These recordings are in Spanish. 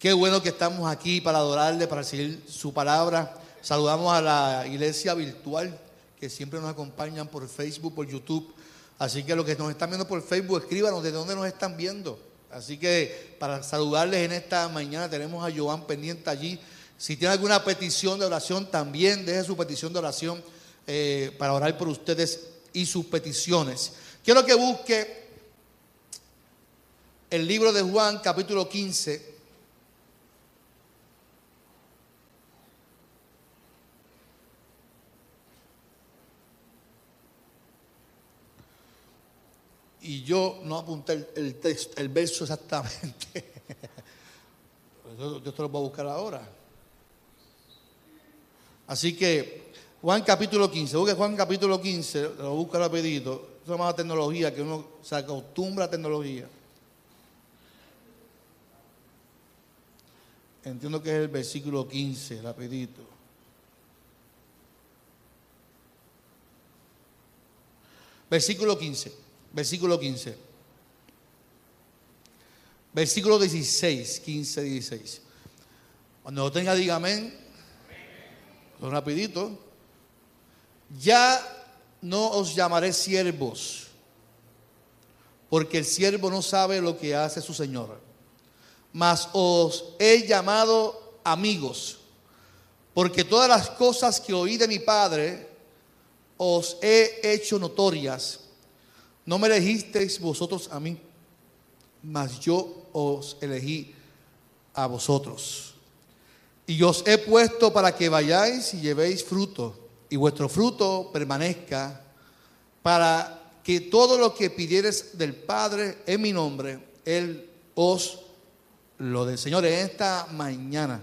Qué bueno que estamos aquí para adorarle, para seguir su palabra. Saludamos a la iglesia virtual que siempre nos acompañan por Facebook, por YouTube. Así que los que nos están viendo por Facebook, escríbanos de dónde nos están viendo. Así que para saludarles en esta mañana tenemos a Joan pendiente allí. Si tiene alguna petición de oración, también deje su petición de oración eh, para orar por ustedes y sus peticiones. Quiero que busque el libro de Juan, capítulo 15. Y yo no apunté el, texto, el verso exactamente. yo, te lo voy a buscar ahora. Así que Juan capítulo 15, busque Juan capítulo 15, lo busca rapidito. Eso es más tecnología, que uno se acostumbra a tecnología. Entiendo que es el versículo 15, rapidito. Versículo 15 versículo 15. Versículo 16, 15, 16. Cuando lo tenga, diga amén. Rapidito. Ya no os llamaré siervos, porque el siervo no sabe lo que hace su Señor. Mas os he llamado amigos, porque todas las cosas que oí de mi Padre os he hecho notorias. No me elegisteis vosotros a mí, mas yo os elegí a vosotros. Y os he puesto para que vayáis y llevéis fruto, y vuestro fruto permanezca, para que todo lo que pidieres del Padre en mi nombre, Él os lo dé. Señor, en esta mañana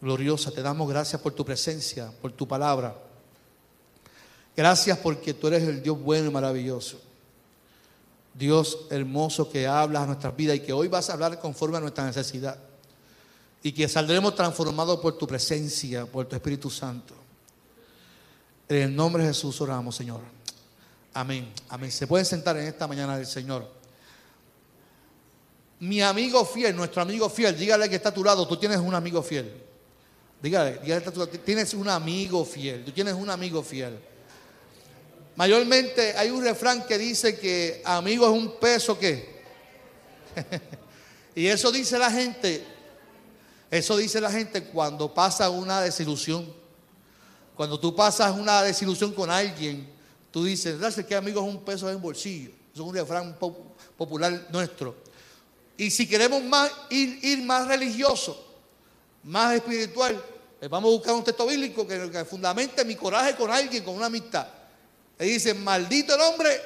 gloriosa te damos gracias por tu presencia, por tu palabra. Gracias porque tú eres el Dios bueno y maravilloso. Dios hermoso que habla a nuestras vidas y que hoy vas a hablar conforme a nuestra necesidad. Y que saldremos transformados por tu presencia, por tu Espíritu Santo. En el nombre de Jesús oramos, Señor. Amén. Amén. Se pueden sentar en esta mañana del Señor. Mi amigo fiel, nuestro amigo fiel, dígale que está a tu lado, tú tienes un amigo fiel. Dígale, dígale que está tienes un amigo fiel, tú tienes un amigo fiel. Mayormente hay un refrán que dice que amigo es un peso que. y eso dice la gente, eso dice la gente cuando pasa una desilusión. Cuando tú pasas una desilusión con alguien, tú dices, ¿sabes que amigo es un peso en bolsillo? Eso es un refrán popular nuestro. Y si queremos más, ir, ir más religioso, más espiritual, pues vamos a buscar un texto bíblico que, que fundamente mi coraje con alguien, con una amistad. Y dice, maldito el hombre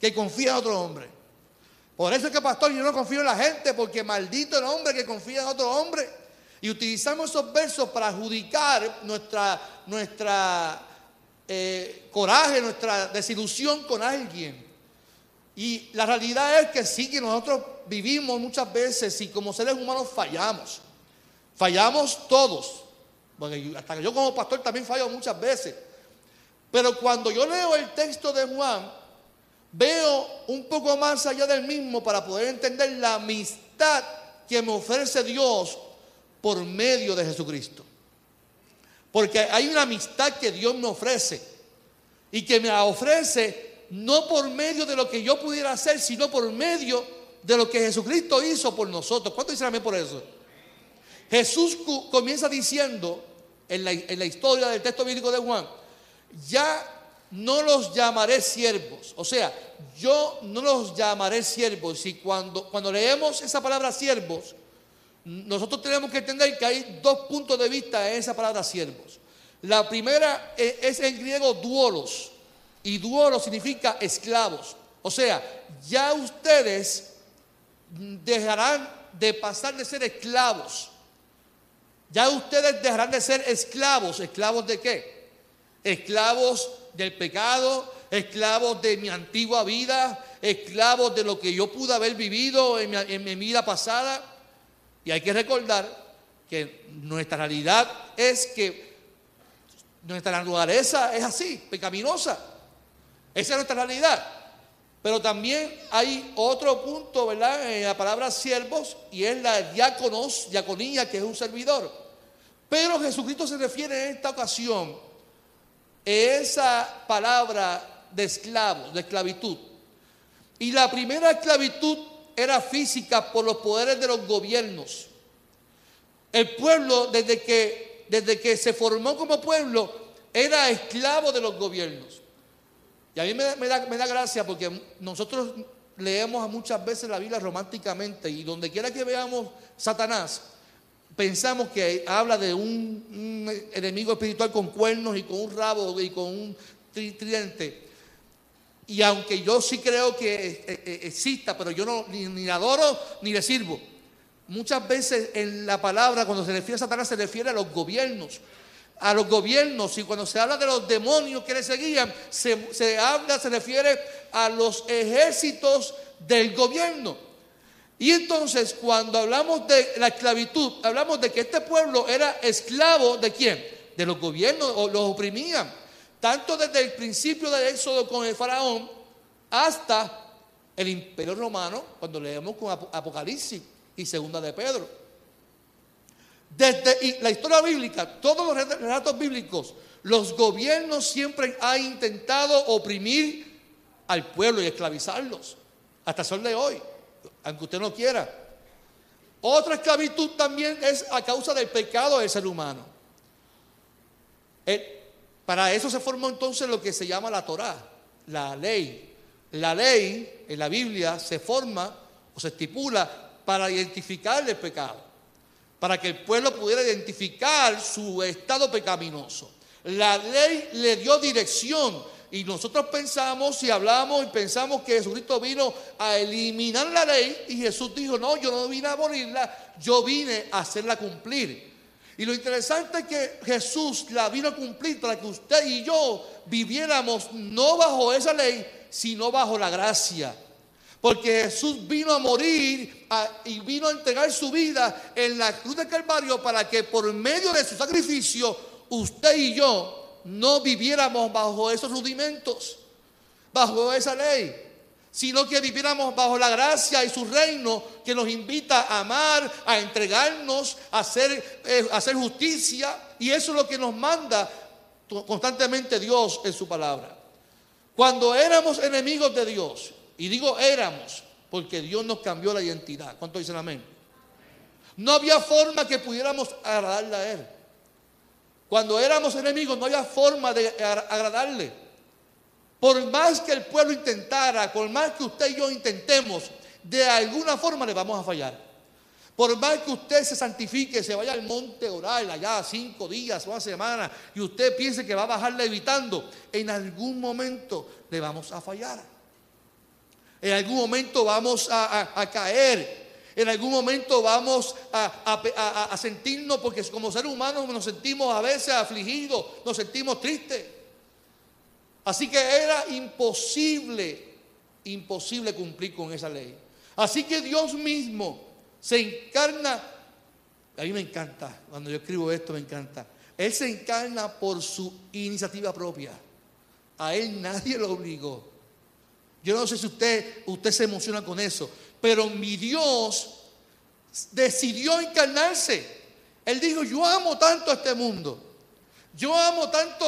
que confía en otro hombre. Por eso es que, pastor, yo no confío en la gente, porque maldito el hombre que confía en otro hombre. Y utilizamos esos versos para adjudicar nuestra, nuestra eh, coraje, nuestra desilusión con alguien. Y la realidad es que sí que nosotros vivimos muchas veces y como seres humanos fallamos. Fallamos todos. Porque hasta que yo como pastor también fallo muchas veces. Pero cuando yo leo el texto de Juan, veo un poco más allá del mismo para poder entender la amistad que me ofrece Dios por medio de Jesucristo. Porque hay una amistad que Dios me ofrece y que me ofrece no por medio de lo que yo pudiera hacer, sino por medio de lo que Jesucristo hizo por nosotros. ¿Cuánto dicen amén por eso? Jesús comienza diciendo en la historia del texto bíblico de Juan, ya no los llamaré siervos. O sea, yo no los llamaré siervos. Y cuando, cuando leemos esa palabra siervos, nosotros tenemos que entender que hay dos puntos de vista en esa palabra siervos. La primera e, es en griego duolos. Y duolos significa esclavos. O sea, ya ustedes dejarán de pasar de ser esclavos. Ya ustedes dejarán de ser esclavos. ¿Esclavos de qué? Esclavos del pecado, esclavos de mi antigua vida, esclavos de lo que yo pude haber vivido en mi, vida pasada. Y hay que recordar que nuestra realidad es que nuestra naturaleza es así, pecaminosa. Esa es nuestra realidad. Pero también hay otro punto, ¿verdad? En la palabra siervos y es la diáconos, diaconía, que es un servidor. Pero Jesucristo se refiere en esta ocasión esa palabra de esclavo, de esclavitud. Y la primera esclavitud era física por los poderes de los gobiernos. El pueblo, desde que, desde que se formó como pueblo, era esclavo de los gobiernos. Y a mí me, da, me da gracia porque nosotros leemos muchas veces la Biblia románticamente y donde quiera que veamos Satanás, pensamos que habla de un, enemigo espiritual con cuernos y con un rabo y con un tridente. Y aunque yo sí creo que eh, eh, exista, pero yo no ni, ni adoro ni le sirvo. Muchas veces en la palabra, cuando se refiere a Satanás, se refiere a los gobiernos a los gobiernos y cuando se habla de los demonios que le seguían, se, habla, se refiere a los ejércitos del gobierno. Y entonces cuando hablamos de la esclavitud, hablamos de que este pueblo era esclavo de quién? De los gobiernos, o los oprimían. Tanto desde el principio del éxodo con el faraón hasta el imperio romano, cuando leemos con Apocalipsis y Segunda de Pedro. Desde la historia bíblica, todos los relatos bíblicos, los gobiernos siempre han intentado oprimir al pueblo y esclavizarlos, hasta el sol de hoy, aunque usted no quiera. Otra esclavitud también es a causa del pecado del ser humano. Para eso se formó entonces lo que se llama la Torá, la ley. La ley en la Biblia se forma o se estipula para identificar el pecado para que el pueblo pudiera identificar su estado pecaminoso. La ley le dio dirección y nosotros pensamos y hablamos y pensamos que Jesucristo vino a eliminar la ley y Jesús dijo, no, yo no vine a abolirla, yo vine a hacerla cumplir. Y lo interesante es que Jesús la vino a cumplir para que usted y yo viviéramos no bajo esa ley, sino bajo la gracia. Porque Jesús vino a morir y vino a entregar su vida en la cruz de Calvario para que por medio de su sacrificio usted y yo no viviéramos bajo esos rudimentos, bajo esa ley, sino que viviéramos bajo la gracia y su reino que nos invita a amar, a entregarnos, a hacer, eh, justicia. Y eso es lo que nos manda constantemente Dios en su palabra. Cuando éramos enemigos de Dios, y digo éramos, porque Dios nos cambió la identidad. ¿Cuánto dicen amén? No había forma que pudiéramos agradarle a Él. Cuando éramos enemigos no había forma de agradarle. Por más que el pueblo intentara, por más que usted y yo intentemos, de alguna forma le vamos a fallar. Por más que usted se santifique, se vaya al monte oral allá cinco días una semana y usted piense que va a bajar levitando, en algún momento le vamos a fallar. En algún momento vamos a, caer. En algún momento vamos a, sentirnos, porque como seres humanos nos sentimos a veces afligidos, nos sentimos tristes. Así que era imposible, imposible cumplir con esa ley. Así que Dios mismo se encarna, a mí me encanta, cuando yo escribo esto me encanta, Él se encarna por su iniciativa propia. A Él nadie lo obligó. Yo no sé si usted, usted se emociona con eso, pero mi Dios decidió encarnarse. Él dijo, yo amo tanto a este mundo, yo amo tanto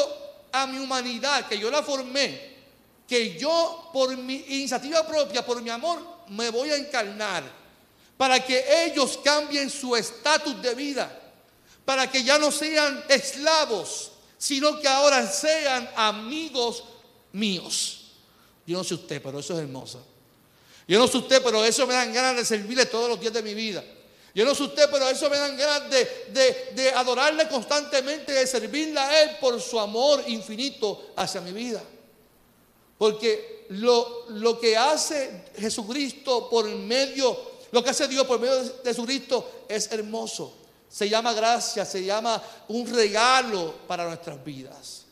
a mi humanidad, que yo la formé, que yo por mi iniciativa propia, por mi amor, me voy a encarnar, para que ellos cambien su estatus de vida, para que ya no sean esclavos, sino que ahora sean amigos míos. Yo no sé usted, pero eso es hermoso. Yo no sé usted, pero eso me dan ganas de servirle todos los días de mi vida. Yo no sé usted, pero eso me dan ganas de, adorarle constantemente, de servirle a Él por su amor infinito hacia mi vida. Porque lo, lo que hace Jesucristo por medio, lo que hace Dios por medio de Jesucristo es hermoso. Se llama gracia, se llama un regalo para nuestras vidas.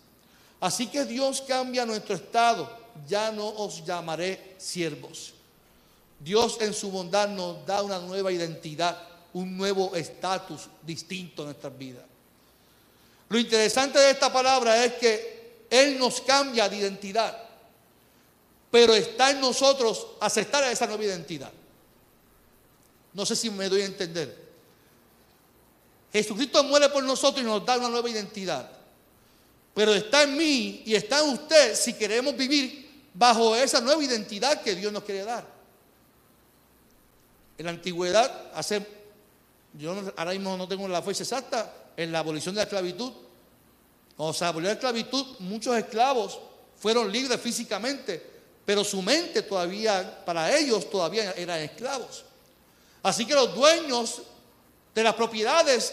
Así que Dios cambia nuestro estado ya no os llamaré siervos. Dios en su bondad nos da una nueva identidad, un nuevo estatus distinto en nuestras vidas. Lo interesante de esta palabra es que Él nos cambia de identidad. pero está en nosotros aceptar esa nueva identidad. No sé si me doy a entender. Jesucristo muere por nosotros y nos da una nueva identidad. Pero está en mí y está en usted si queremos vivir bajo esa nueva identidad que Dios nos quiere dar. En la antigüedad, hace, yo ahora mismo no tengo la fecha exacta, en la abolición de la esclavitud, cuando se abolió la esclavitud, muchos esclavos fueron libres físicamente, pero su mente todavía, para ellos todavía eran esclavos. Así que los dueños de las propiedades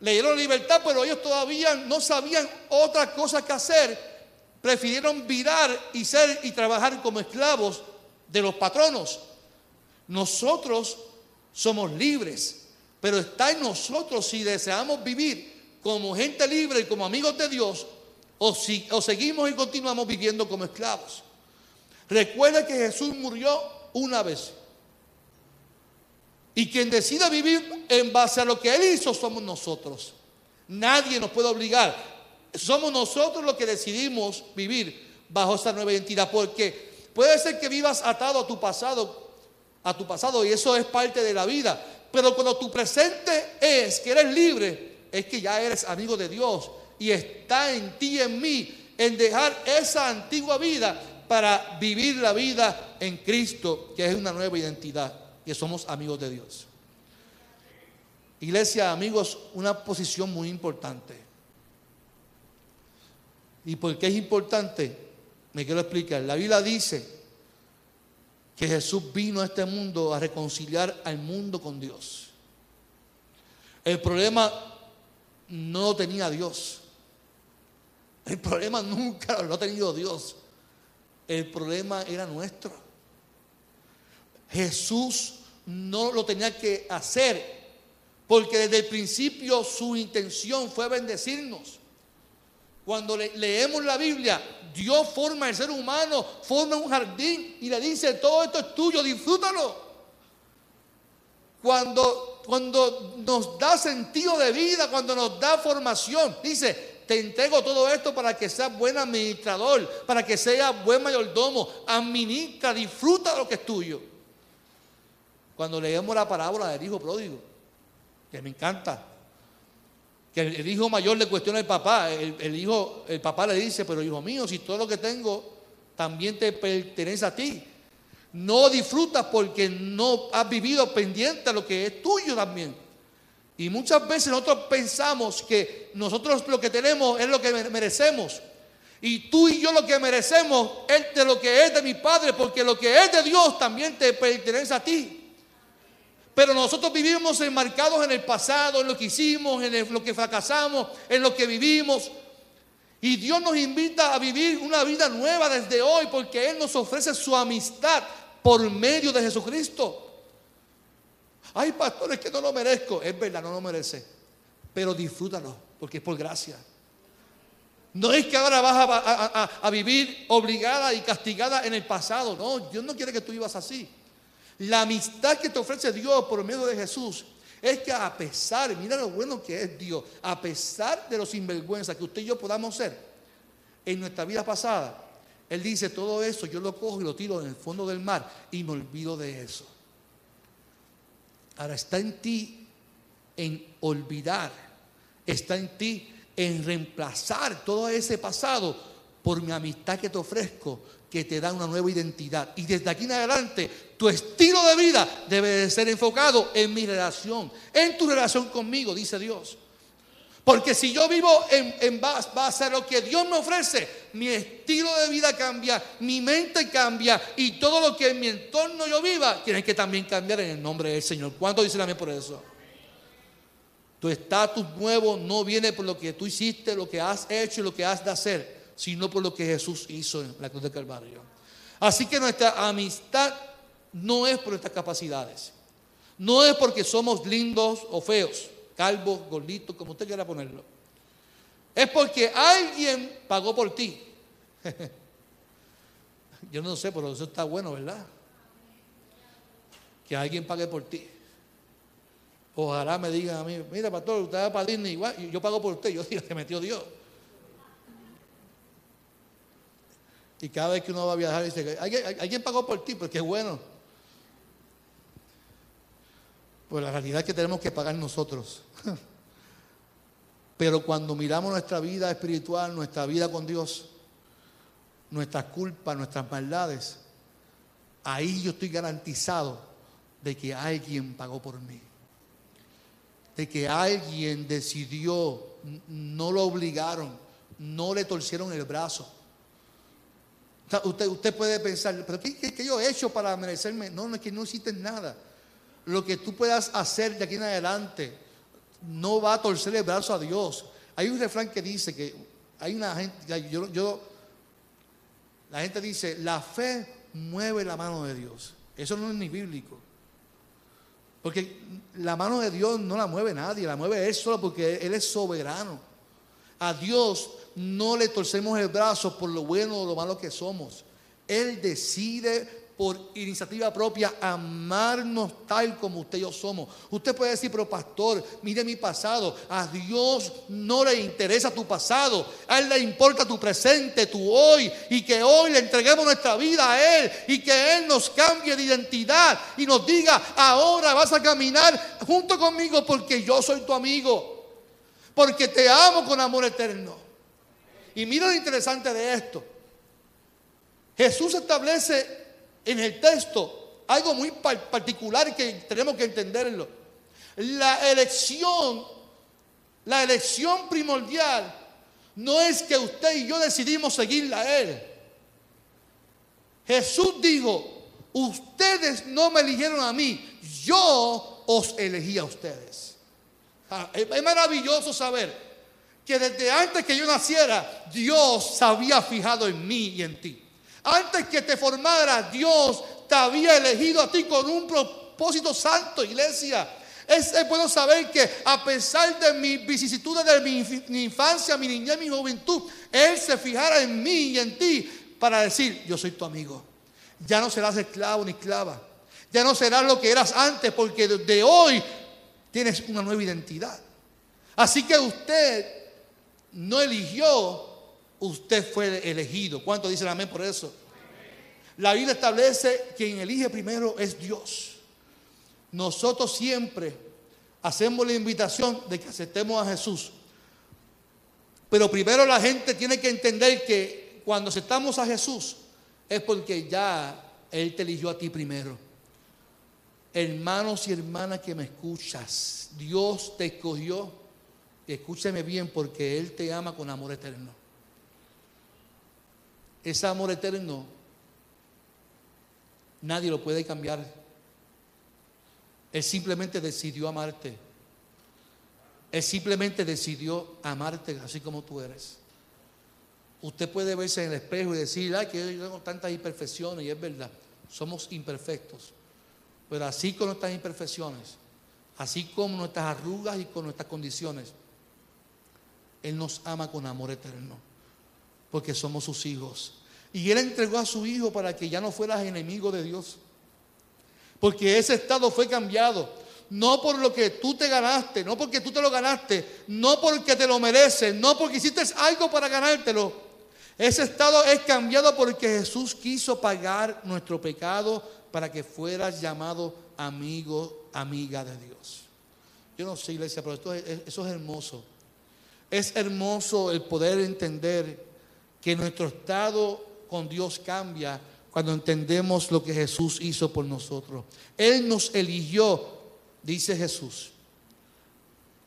le dieron libertad, pero ellos todavía no sabían otra cosa que hacer. Prefirieron virar y ser y trabajar como esclavos de los patronos. Nosotros somos libres, pero está en nosotros si deseamos vivir como gente libre y como amigos de Dios o, si, o seguimos y continuamos viviendo como esclavos. Recuerda que Jesús murió una vez. Y quien decida vivir en base a lo que Él hizo somos nosotros. Nadie nos puede obligar. Somos nosotros los que decidimos vivir bajo esa nueva identidad. Porque puede ser que vivas atado a tu pasado, a tu pasado, y eso es parte de la vida. Pero cuando tu presente es que eres libre, es que ya eres amigo de Dios. Y está en ti y en mí en dejar esa antigua vida para vivir la vida en Cristo, que es una nueva identidad que somos amigos de Dios. Iglesia, amigos, una posición muy importante. ¿Y por qué es importante? Me quiero explicar. La Biblia dice que Jesús vino a este mundo a reconciliar al mundo con Dios. El problema no lo tenía Dios. El problema nunca lo ha tenido Dios. El problema era nuestro. Jesús no lo tenía que hacer, porque desde el principio su intención fue bendecirnos. Cuando leemos la Biblia, Dios forma el ser humano, forma un jardín y le dice, todo esto es tuyo, disfrútalo. Cuando, cuando nos da sentido de vida, cuando nos da formación, dice, te entrego todo esto para que seas buen administrador, para que seas buen mayordomo, administra, disfruta lo que es tuyo. Cuando leemos la parábola del hijo pródigo, que me encanta, que el, hijo mayor le cuestiona al papá, el, hijo, el papá le dice, pero hijo mío, si todo lo que tengo también te pertenece a ti. No disfrutas porque no has vivido pendiente a lo que es tuyo también. Y muchas veces nosotros pensamos que nosotros lo que tenemos es lo que merecemos. Y tú y yo lo que merecemos es de lo que es de mi Padre, porque lo que es de Dios también te pertenece a ti. Pero nosotros vivimos enmarcados en el pasado, en lo que hicimos, en lo que fracasamos, en lo que vivimos. Y Dios nos invita a vivir una vida nueva desde hoy porque Él nos ofrece su amistad por medio de Jesucristo. Hay pastores que no lo merezco. Es verdad, no lo merece. Pero disfrútalo porque es por gracia. No es que ahora vas a, a vivir obligada y castigada en el pasado. No, Dios no quiere que tú vivas así. La amistad que te ofrece Dios por medio de Jesús es que a pesar, mira lo bueno que es Dios, a pesar de los sinvergüenza que usted y yo podamos ser en nuestra vida pasada, Él dice, todo eso yo lo cojo y lo tiro en el fondo del mar y me olvido de eso. Ahora está en ti en olvidar, está en ti en reemplazar todo ese pasado por mi amistad que te ofrezco, que te da una nueva identidad. Y desde aquí en adelante, tu estilo de vida debe de ser enfocado en mi relación, en tu relación conmigo, dice Dios. Porque si yo vivo en, base, a lo que Dios me ofrece, mi estilo de vida cambia, mi mente cambia y todo lo que en mi entorno yo viva tiene que también cambiar en el nombre del Señor. ¿Cuánto dicen a mí por eso? Tu estatus nuevo no viene por lo que tú hiciste, lo que has hecho y lo que has de hacer sino por lo que Jesús hizo en la cruz de Calvario. Así que nuestra amistad no es por nuestras capacidades, no es porque somos lindos o feos, calvos, gorditos, como usted quiera ponerlo. Es porque alguien pagó por ti. Yo no sé, pero eso está bueno, ¿verdad? Que alguien pague por ti. Ojalá me digan a mí, mira, pastor, usted va para Disney, igual, yo pago por usted. Yo digo, que metió Dios. Y cada vez que uno va a viajar, dice, ¿alguien, alguien pagó por ti? Pues qué bueno. Pues la realidad es que tenemos que pagar nosotros. Pero cuando miramos nuestra vida espiritual, nuestra vida con Dios, nuestras culpas, nuestras maldades, ahí yo estoy garantizado de que alguien pagó por mí. De que alguien decidió, no lo obligaron, no le torcieron el brazo. Usted, usted puede pensar, pero ¿qué, yo he hecho para merecerme? No, no es que no hiciste nada. Lo que tú puedas hacer de aquí en adelante no va a torcer el brazo a Dios. Hay un refrán que dice que hay una gente, yo, yo la gente dice, la fe mueve la mano de Dios. Eso no es ni bíblico. Porque la mano de Dios no la mueve nadie, la mueve Él solo porque Él es soberano. A Dios no le torcemos el brazo por lo bueno o lo malo que somos. Él decide por iniciativa propia amarnos tal como usted y yo somos. Usted puede decir, pero pastor, mire mi pasado. A Dios no le interesa tu pasado. A Él le importa tu presente, tu hoy. Y que hoy le entreguemos nuestra vida a Él. Y que Él nos cambie de identidad. Y nos diga, ahora vas a caminar junto conmigo porque yo soy tu amigo. Porque te amo con amor eterno. Y mira lo interesante de esto. Jesús establece en el texto algo muy particular que tenemos que entenderlo. La elección, la elección primordial no es que usted y yo decidimos seguirla a Él. Jesús dijo, ustedes no me eligieron a mí, yo os elegí a ustedes. Ah, es maravilloso saber que desde antes que yo naciera, Dios se había fijado en mí y en ti. Antes que te formara, Dios te había elegido a ti con un propósito santo, iglesia. Es, bueno saber que a pesar de mis vicisitudes de mi, infancia, mi niñez, mi juventud, Él se fijara en mí y en ti para decir, yo soy tu amigo. Ya no serás esclavo ni esclava. Ya no serás lo que eras antes, porque de hoy tienes una nueva identidad. Así que usted no eligió usted fue elegido. ¿Cuánto dicen amén por eso? La Biblia establece que quien elige primero es Dios. Nosotros siempre hacemos la invitación de que aceptemos a Jesús. Pero primero la gente tiene que entender que cuando aceptamos a Jesús es porque ya Él te eligió a ti primero. Hermanos y hermanas que me escuchas, Dios te escogió. Escúcheme bien porque Él te ama con amor eterno ese amor eterno, nadie lo puede cambiar. Él simplemente decidió amarte. Él simplemente decidió amarte así como tú eres. Usted puede verse en el espejo y decir, ay, que yo tengo tantas imperfecciones, y es verdad, somos imperfectos. Pero así con nuestras imperfecciones, así como nuestras arrugas y con nuestras condiciones, Él nos ama con amor eterno porque somos sus hijos. Y Él entregó a su hijo para que ya no fueras enemigo de Dios. Porque ese estado fue cambiado. No por lo que tú te ganaste, no porque tú te lo ganaste, no porque te lo mereces, no porque hiciste algo para ganártelo. Ese estado es cambiado porque Jesús quiso pagar nuestro pecado para que fueras llamado amigo, amiga de Dios. Yo no sé, iglesia, pero esto eso es hermoso. Es hermoso el poder entender que nuestro estado con Dios cambia cuando entendemos lo que Jesús hizo por nosotros. Él nos eligió, dice Jesús.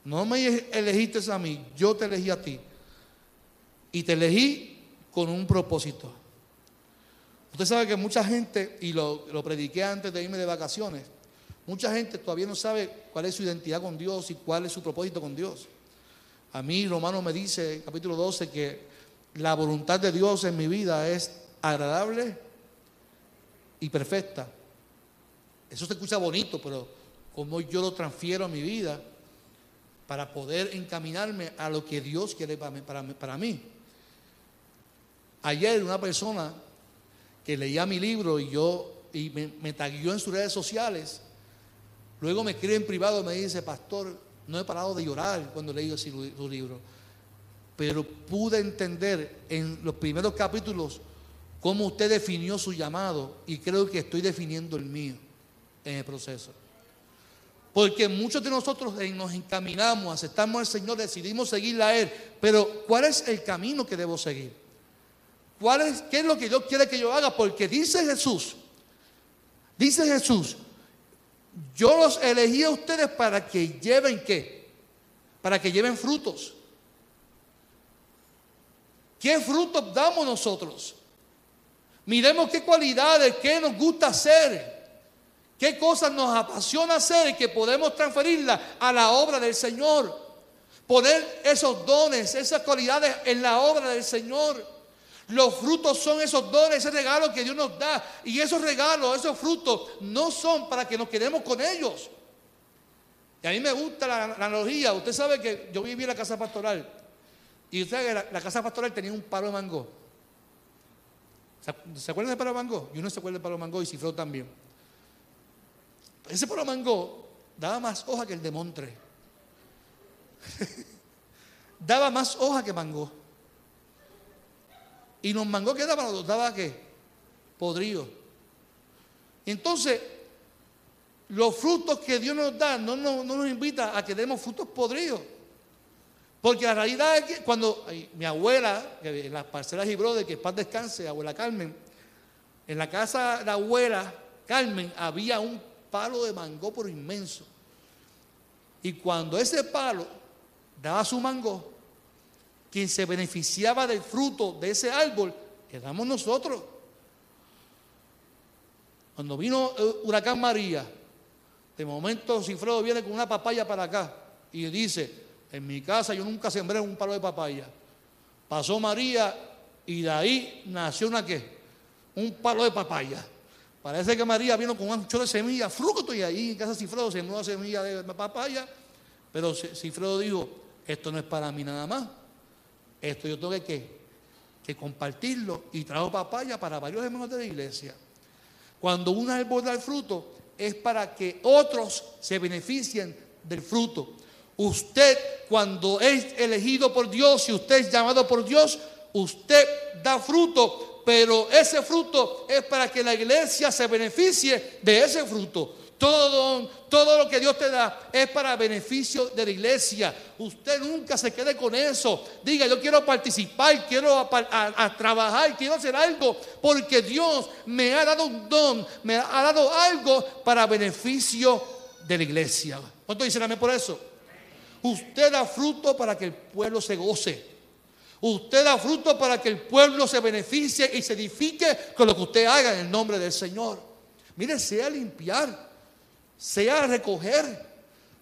No me elegiste a mí, yo te elegí a ti. Y te elegí con un propósito. Usted sabe que mucha gente, y lo, lo prediqué antes de irme de vacaciones, mucha gente todavía no sabe cuál es su identidad con Dios y cuál es su propósito con Dios. A mí Romano me dice, capítulo 12, que la voluntad de Dios en mi vida es agradable y perfecta. Eso se escucha bonito, pero como yo lo transfiero a mi vida para poder encaminarme a lo que Dios quiere. Para, mí. Ayer una persona que leía mi libro y yo y me, me taguió en sus redes sociales, luego me escribe en privado y me dice, pastor, no he parado de llorar cuando leí su libro pero pude entender en los primeros capítulos cómo usted definió su llamado y creo que estoy definiendo el mío en el proceso. Porque muchos de nosotros nos encaminamos, aceptamos al Señor, decidimos seguirle a Él, pero ¿cuál es el camino que debo seguir? ¿Cuál es, ¿Qué es lo que Dios quiere que yo haga? Porque dice Jesús, dice Jesús, yo los elegí a ustedes para que lleven qué? Para que lleven frutos. ¿Qué frutos damos nosotros? Miremos qué cualidades, qué nos gusta hacer, qué cosas nos apasiona hacer y que podemos transferirlas a la obra del Señor. Poner esos dones, esas cualidades en la obra del Señor. Los frutos son esos dones, ese regalo que Dios nos da. Y esos regalos, esos frutos, no son para que nos quedemos con ellos. Y a mí me gusta la, analogía. Usted sabe que yo viví en la casa pastoral. Y usted sabe que la, casa pastoral tenía un palo de mango. ¿Se, acuerdan del palo de mango? Y uno se acuerda del palo de mango y cifró también. Ese palo de mango daba más hoja que el de Montre. daba más hoja que mango. Y los mangos que daban, los daba qué? Podridos. Entonces, los frutos que Dios nos da no, nos invita a que demos frutos podridos. Porque la realidad es que cuando mi abuela, en las parcelas y brother, que paz descanse, abuela Carmen, en la casa de la abuela Carmen había un palo de mango por inmenso. Y cuando ese palo daba su mango, quien se beneficiaba del fruto de ese árbol éramos nosotros. Cuando vino eh, huracán María, de momento Cifredo viene con una papaya para acá y dice, en mi casa yo nunca sembré un palo de papaya. Pasó María y de ahí nació una qué? Un palo de papaya. Parece que María vino con un ancho de semilla, fruto y ahí en casa Cifredo sembró una semilla de papaya, pero Cifredo dijo, esto no es para mí nada más, esto yo tengo que, que compartirlo y trajo papaya para varios hermanos de la iglesia. Cuando un árbol da el fruto, es para que otros se beneficien del fruto. Usted, cuando es elegido por Dios y usted es llamado por Dios, usted da fruto, pero ese fruto es para que la iglesia se beneficie de ese fruto. Todo todo lo que Dios te da es para beneficio de la iglesia. Usted nunca se quede con eso. Diga, yo quiero participar, quiero trabajar, quiero hacer algo, porque Dios me ha dado un don, me ha dado algo para beneficio de la iglesia. ¿Cuánto dicen amén por eso? Usted da fruto para que el pueblo se goce. Usted da fruto para que el pueblo se beneficie y se edifique con lo que usted haga en el nombre del Señor. Mire, sea limpiar sea recoger,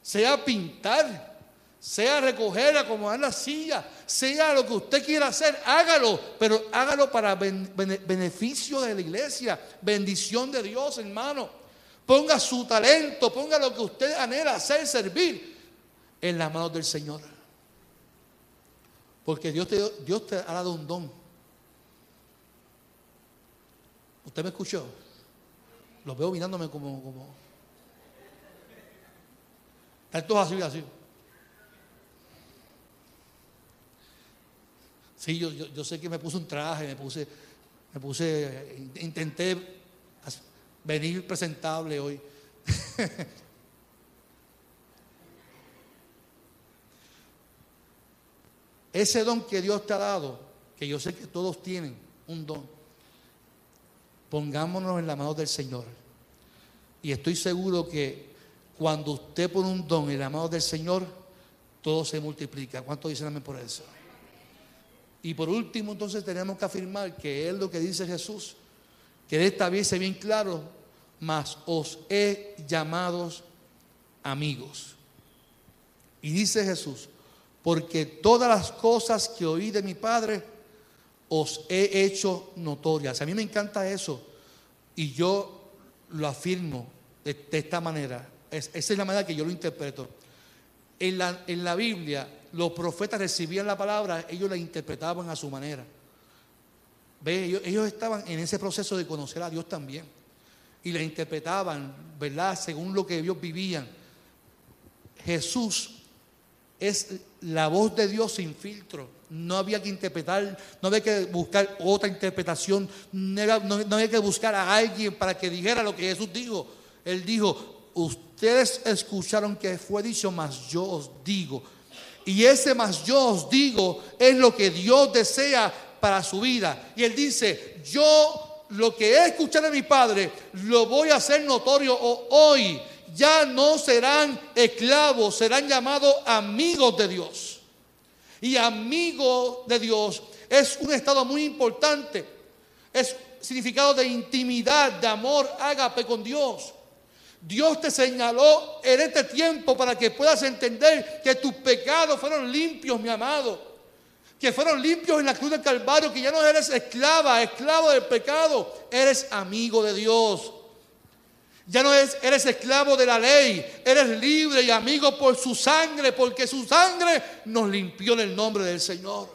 sea pintar, sea recoger, acomodar la silla, sea lo que usted quiera hacer, hágalo, pero hágalo para beneficio de la iglesia, bendición de Dios, hermano. Ponga su talento, ponga lo que usted anhela hacer, servir en las manos del Señor. Porque Dios te, Dios te ha dado un don. ¿Usted me escuchó? Lo veo mirándome como, como esto es así, así. Sí, yo, yo, sé que me puse un traje, me puse, me puse, intenté venir presentable hoy. Ese don que Dios te ha dado, que yo sé que todos tienen un don, pongámonos en la mano del Señor. Y estoy seguro que cuando usted pone un don en la mano del Señor, todo se multiplica. ¿Cuánto dicen amén por eso? Y por último, entonces tenemos que afirmar que es lo que dice Jesús, que esta vez se bien claro, mas os he llamados amigos. Y dice Jesús, porque todas las cosas que oí de mi Padre os he hecho notorias. A mí me encanta eso y yo lo afirmo de esta manera esa es la manera que yo lo interpreto. En la, en la Biblia, los profetas recibían la palabra, ellos la interpretaban a su manera. ¿Ve? Ellos, estaban en ese proceso de conocer a Dios también. Y la interpretaban, ¿verdad? Según lo que ellos vivían. Jesús es la voz de Dios sin filtro. No había que interpretar, no había que buscar otra interpretación, no, no había que buscar a alguien para que dijera lo que Jesús dijo. Él dijo, ustedes escucharon que fue dicho, mas yo os digo. Y ese más yo os digo es lo que Dios desea para su vida. Y él dice, yo lo que he escuchado de mi Padre lo voy a hacer notorio hoy ya no serán esclavos, serán llamados amigos de Dios. Y amigo de Dios es un estado muy importante. Es significado de intimidad, de amor, ágape con Dios. Dios te señaló en este tiempo para que puedas entender que tus pecados fueron limpios, mi amado. Que fueron limpios en la cruz del Calvario, que ya no eres esclava, esclavo del pecado, eres amigo de Dios. Ya no eres, eres esclavo de la ley, eres libre y amigo por su sangre, porque su sangre nos limpió en el nombre del Señor.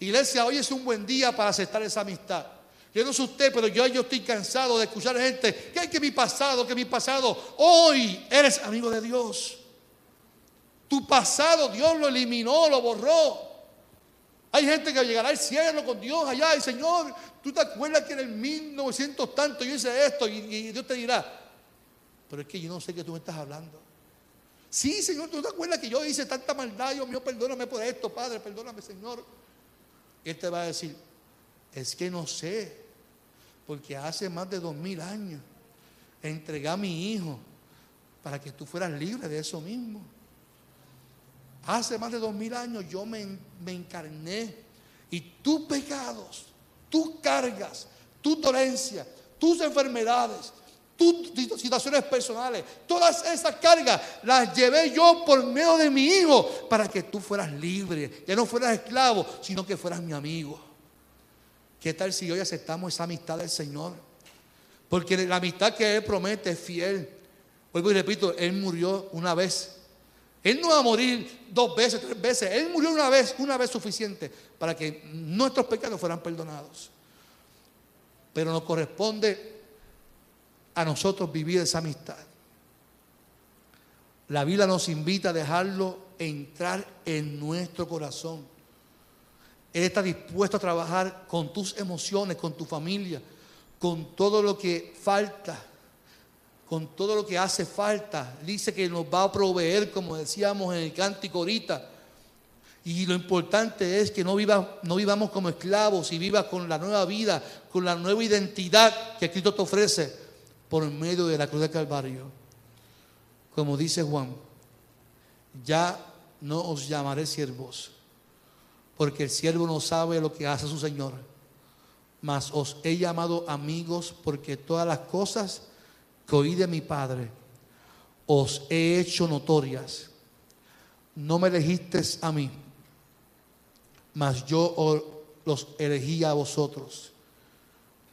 Iglesia, hoy es un buen día para aceptar esa amistad. Yo no sé usted, pero yo, yo estoy cansado de escuchar gente que hay que mi pasado, que mi pasado. Hoy eres amigo de Dios. Tu pasado Dios lo eliminó, lo borró. Hay gente que llegará al cielo con Dios allá y Señor, tú te acuerdas que en el 1900 tanto yo hice esto y, Dios te dirá, pero es que yo no sé qué tú me estás hablando. Sí, Señor, tú te acuerdas que yo hice tanta maldad, Dios mío, perdóname por esto, Padre, perdóname, Señor. Y Él te va a decir, es que no sé, porque hace más de dos mil años entregué a mi hijo para que tú fueras libre de eso mismo. Hace más de dos mil años yo me, encarné y tus pecados, tus cargas, tu dolencia, tus enfermedades, tus situaciones personales, todas esas cargas las llevé yo por medio de mi hijo para que tú fueras libre, que no fueras esclavo, sino que fueras mi amigo. ¿Qué tal si hoy aceptamos esa amistad del Señor? Porque la amistad que Él promete es fiel. Vuelvo y repito, Él murió una vez él no va a morir dos veces, tres veces. Él murió una vez, una vez suficiente para que nuestros pecados fueran perdonados. Pero nos corresponde a nosotros vivir esa amistad. La Biblia nos invita a dejarlo entrar en nuestro corazón. Él está dispuesto a trabajar con tus emociones, con tu familia, con todo lo que falta con todo lo que hace falta. Dice que nos va a proveer, como decíamos en el cántico ahorita. Y lo importante es que no, viva, no vivamos como esclavos y vivas con la nueva vida, con la nueva identidad que Cristo te ofrece por medio de la cruz del Calvario. Como dice Juan, ya no os llamaré siervos, porque el siervo no sabe lo que hace su Señor, mas os he llamado amigos porque todas las cosas que oí de mi Padre, os he hecho notorias. No me elegiste a mí, mas yo los elegí a vosotros.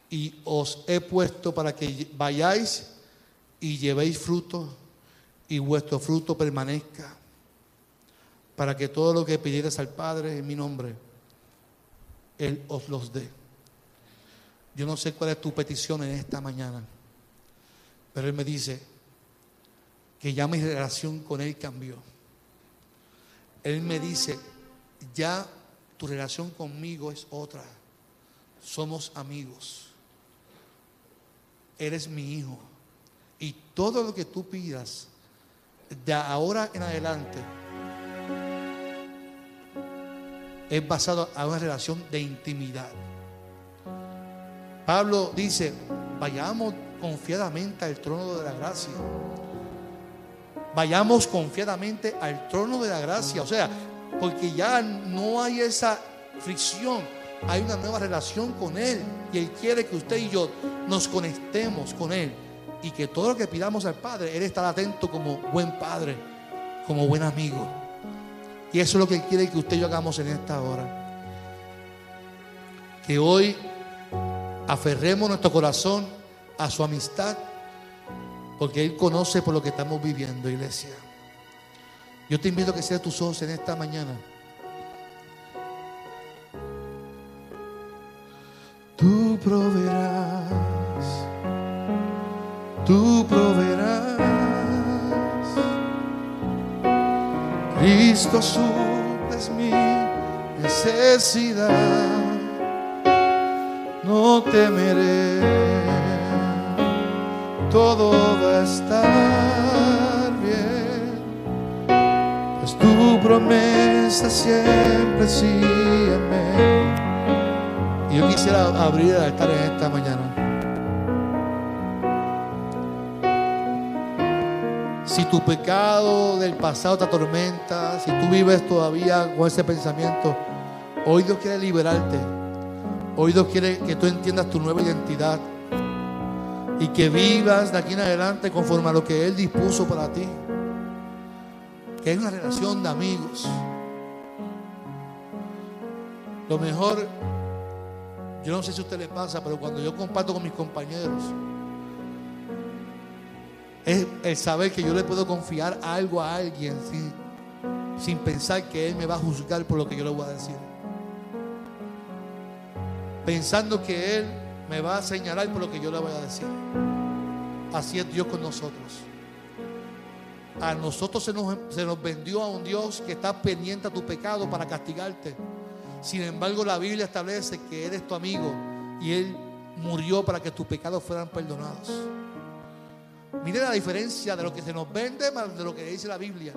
Y os he puesto para que vayáis y llevéis fruto y vuestro fruto permanezca. Para que todo lo que pidieras al Padre en mi nombre, Él os los dé. Yo no sé cuál es tu petición en esta mañana. Pero Él me dice que ya mi relación con Él cambió. Él me dice, ya tu relación conmigo es otra. Somos amigos. Eres mi hijo. Y todo lo que tú pidas, de ahora en adelante, es basado en una relación de intimidad. Pablo dice, vayamos confiadamente al trono de la gracia. Vayamos confiadamente al trono de la gracia. O sea, porque ya no hay esa fricción. Hay una nueva relación con Él. Y Él quiere que usted y yo nos conectemos con Él. Y que todo lo que pidamos al Padre, Él estará atento como buen Padre, como buen amigo. Y eso es lo que quiere que usted y yo hagamos en esta hora. Que hoy aferremos nuestro corazón a su amistad, porque Él conoce por lo que estamos viviendo, iglesia. Yo te invito a que sea tus ojos en esta mañana. Tú proveerás, tú proveerás. Cristo su necesidad, no temeré, todo va a estar bien, es tu promesa siempre sí, amén. Y yo quisiera abrir el altar en esta mañana. Si tu pecado del pasado te atormenta, si tú vives todavía con ese pensamiento, hoy Dios quiere liberarte. Hoy Dios quiere que tú entiendas tu nueva identidad y que vivas de aquí en adelante conforme a lo que Él dispuso para ti. Que es una relación de amigos. Lo mejor, yo no sé si a usted le pasa, pero cuando yo comparto con mis compañeros, es el saber que yo le puedo confiar algo a alguien sin, pensar que Él me va a juzgar por lo que yo le voy a decir. Pensando que Él me va a señalar por lo que yo le voy a decir. Así es Dios con nosotros. A nosotros se nos, se nos vendió a un Dios que está pendiente a tu pecado para castigarte. Sin embargo, la Biblia establece que Él es tu amigo y Él murió para que tus pecados fueran perdonados. Mire la diferencia de lo que se nos vende de lo que dice la Biblia.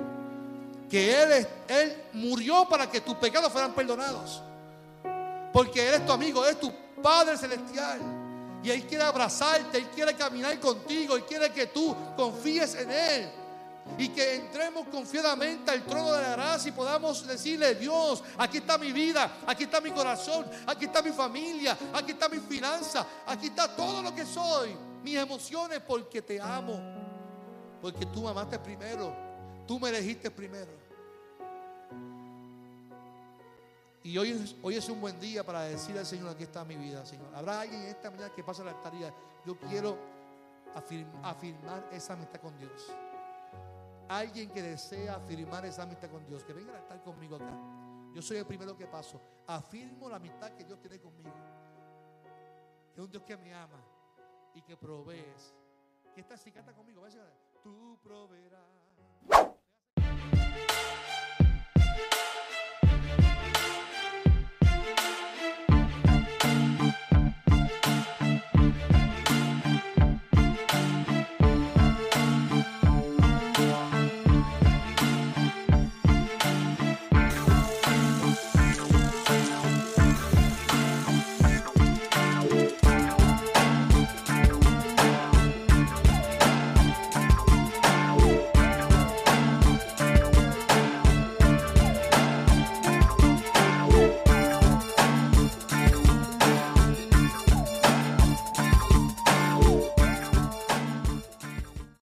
Que Él, él murió para que tus pecados fueran perdonados. Porque Él es tu amigo, Él es tu Padre Celestial. Y Él quiere abrazarte, Él quiere caminar contigo, Él quiere que tú confíes en Él. Y que entremos confiadamente al trono de la gracia y podamos decirle, Dios, aquí está mi vida, aquí está mi corazón, aquí está mi familia, aquí está mi finanza, aquí está todo lo que soy mis emociones porque te amo. Porque tú me amaste primero. Tú me elegiste primero. Y hoy, hoy es un buen día para decirle al Señor, aquí está mi vida, Señor. Habrá alguien en esta mañana que pasa la altaría. Yo quiero afirmar esa amistad con Dios. Alguien que desea afirmar esa amistad con Dios, que venga a estar conmigo acá. Yo soy el primero que paso. Afirmo la amistad que Dios tiene conmigo. Es un Dios que me ama y que provees. Que esta si canta conmigo, tú proveerás.